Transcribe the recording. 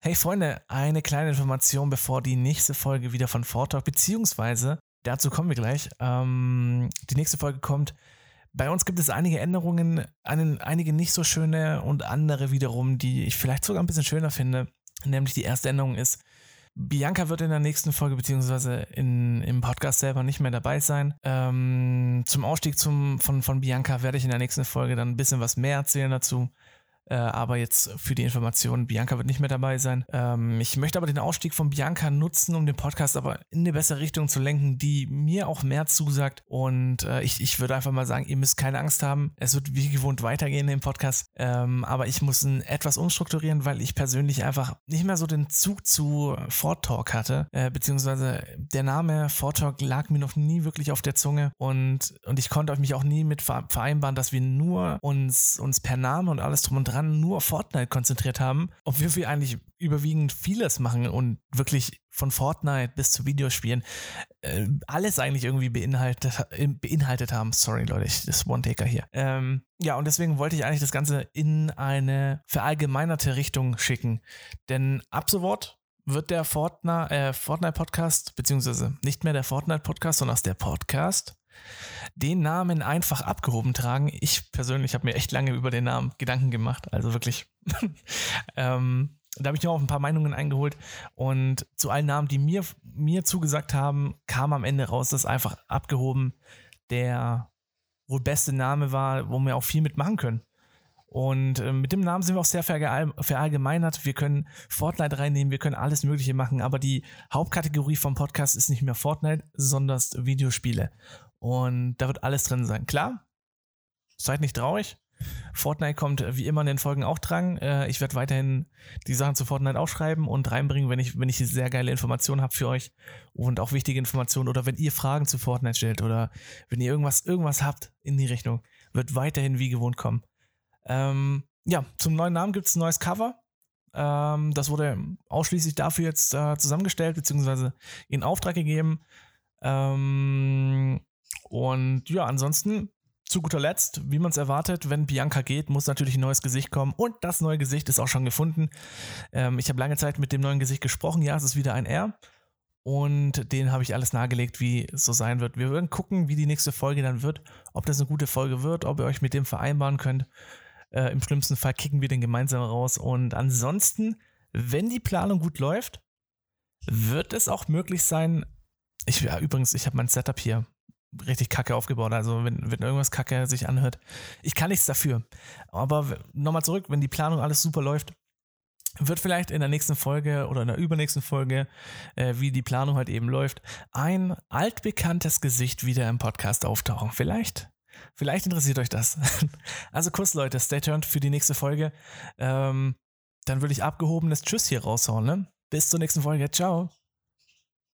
Hey Freunde, eine kleine Information, bevor die nächste Folge wieder von Vortalk, beziehungsweise dazu kommen wir gleich. Ähm, die nächste Folge kommt. Bei uns gibt es einige Änderungen, einen, einige nicht so schöne und andere wiederum, die ich vielleicht sogar ein bisschen schöner finde. Nämlich die erste Änderung ist, Bianca wird in der nächsten Folge beziehungsweise in, im Podcast selber nicht mehr dabei sein. Ähm, zum Ausstieg zum, von, von Bianca werde ich in der nächsten Folge dann ein bisschen was mehr erzählen dazu. Äh, aber jetzt für die Information, Bianca wird nicht mehr dabei sein. Ähm, ich möchte aber den Ausstieg von Bianca nutzen, um den Podcast aber in eine bessere Richtung zu lenken, die mir auch mehr zusagt. Und äh, ich, ich würde einfach mal sagen, ihr müsst keine Angst haben. Es wird wie gewohnt weitergehen im Podcast. Ähm, aber ich muss ihn etwas umstrukturieren, weil ich persönlich einfach nicht mehr so den Zug zu Ford Talk hatte. Äh, beziehungsweise der Name Ford Talk lag mir noch nie wirklich auf der Zunge. Und, und ich konnte mich auch nie mit vereinbaren, dass wir nur uns, uns per Name und alles drum und dran daran nur Fortnite konzentriert haben, obwohl wir eigentlich überwiegend vieles machen und wirklich von Fortnite bis zu Videospielen äh, alles eigentlich irgendwie beinhaltet, beinhaltet haben. Sorry, Leute, ich, das One-Taker hier. Ähm, ja, und deswegen wollte ich eigentlich das Ganze in eine verallgemeinerte Richtung schicken. Denn ab sofort wird der Fortnite, äh, Fortnite Podcast, beziehungsweise nicht mehr der Fortnite Podcast, sondern der Podcast den Namen einfach abgehoben tragen. Ich persönlich habe mir echt lange über den Namen Gedanken gemacht. Also wirklich. ähm, da habe ich mir auch ein paar Meinungen eingeholt und zu allen Namen, die mir, mir zugesagt haben, kam am Ende raus, dass einfach abgehoben der wohl beste Name war, wo wir auch viel mitmachen können. Und äh, mit dem Namen sind wir auch sehr verallgemeinert. Wir können Fortnite reinnehmen, wir können alles Mögliche machen, aber die Hauptkategorie vom Podcast ist nicht mehr Fortnite, sondern Videospiele. Und da wird alles drin sein. Klar, seid nicht traurig. Fortnite kommt wie immer in den Folgen auch dran. Äh, ich werde weiterhin die Sachen zu Fortnite aufschreiben und reinbringen, wenn ich, wenn ich sehr geile Informationen habe für euch und auch wichtige Informationen oder wenn ihr Fragen zu Fortnite stellt oder wenn ihr irgendwas, irgendwas habt in die Richtung, wird weiterhin wie gewohnt kommen. Ähm, ja, zum neuen Namen gibt es ein neues Cover. Ähm, das wurde ausschließlich dafür jetzt äh, zusammengestellt, beziehungsweise in Auftrag gegeben. Ähm, und ja, ansonsten zu guter Letzt, wie man es erwartet, wenn Bianca geht, muss natürlich ein neues Gesicht kommen. Und das neue Gesicht ist auch schon gefunden. Ähm, ich habe lange Zeit mit dem neuen Gesicht gesprochen. Ja, es ist wieder ein R. Und den habe ich alles nahegelegt, wie es so sein wird. Wir werden gucken, wie die nächste Folge dann wird. Ob das eine gute Folge wird, ob ihr euch mit dem vereinbaren könnt. Äh, Im schlimmsten Fall kicken wir den gemeinsam raus. Und ansonsten, wenn die Planung gut läuft, wird es auch möglich sein. Ich, ja, übrigens, ich habe mein Setup hier richtig kacke aufgebaut. Also wenn, wenn irgendwas kacke sich anhört, ich kann nichts dafür. Aber nochmal zurück, wenn die Planung alles super läuft, wird vielleicht in der nächsten Folge oder in der übernächsten Folge, äh, wie die Planung halt eben läuft, ein altbekanntes Gesicht wieder im Podcast auftauchen. Vielleicht. Vielleicht interessiert euch das. Also kurz, Leute, stay tuned für die nächste Folge. Ähm, dann würde ich abgehobenes Tschüss hier raushauen. Ne? Bis zur nächsten Folge. Ciao.